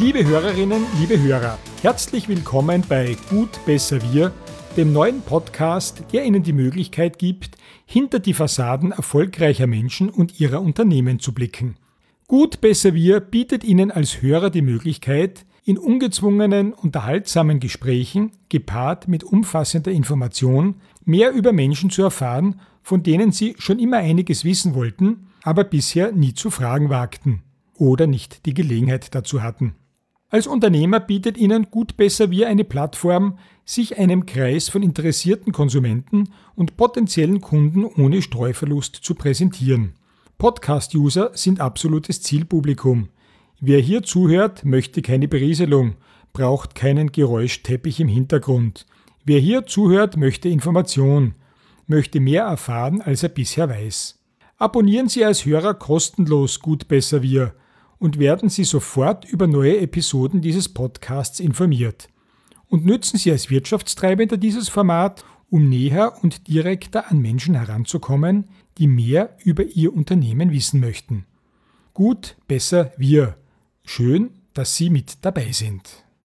Liebe Hörerinnen, liebe Hörer, herzlich willkommen bei Gut, Besser, Wir, dem neuen Podcast, der Ihnen die Möglichkeit gibt, hinter die Fassaden erfolgreicher Menschen und ihrer Unternehmen zu blicken. Gut, Besser, Wir bietet Ihnen als Hörer die Möglichkeit, in ungezwungenen, unterhaltsamen Gesprächen, gepaart mit umfassender Information, mehr über Menschen zu erfahren, von denen Sie schon immer einiges wissen wollten, aber bisher nie zu fragen wagten oder nicht die Gelegenheit dazu hatten. Als Unternehmer bietet Ihnen Gut Besser Wir eine Plattform, sich einem Kreis von interessierten Konsumenten und potenziellen Kunden ohne Streuverlust zu präsentieren. Podcast-User sind absolutes Zielpublikum. Wer hier zuhört, möchte keine Berieselung, braucht keinen Geräuschteppich im Hintergrund. Wer hier zuhört, möchte Information, möchte mehr erfahren, als er bisher weiß. Abonnieren Sie als Hörer kostenlos Gut Besser Wir und werden Sie sofort über neue Episoden dieses Podcasts informiert. Und nützen Sie als Wirtschaftstreibender dieses Format, um näher und direkter an Menschen heranzukommen, die mehr über Ihr Unternehmen wissen möchten. Gut, besser, wir. Schön, dass Sie mit dabei sind.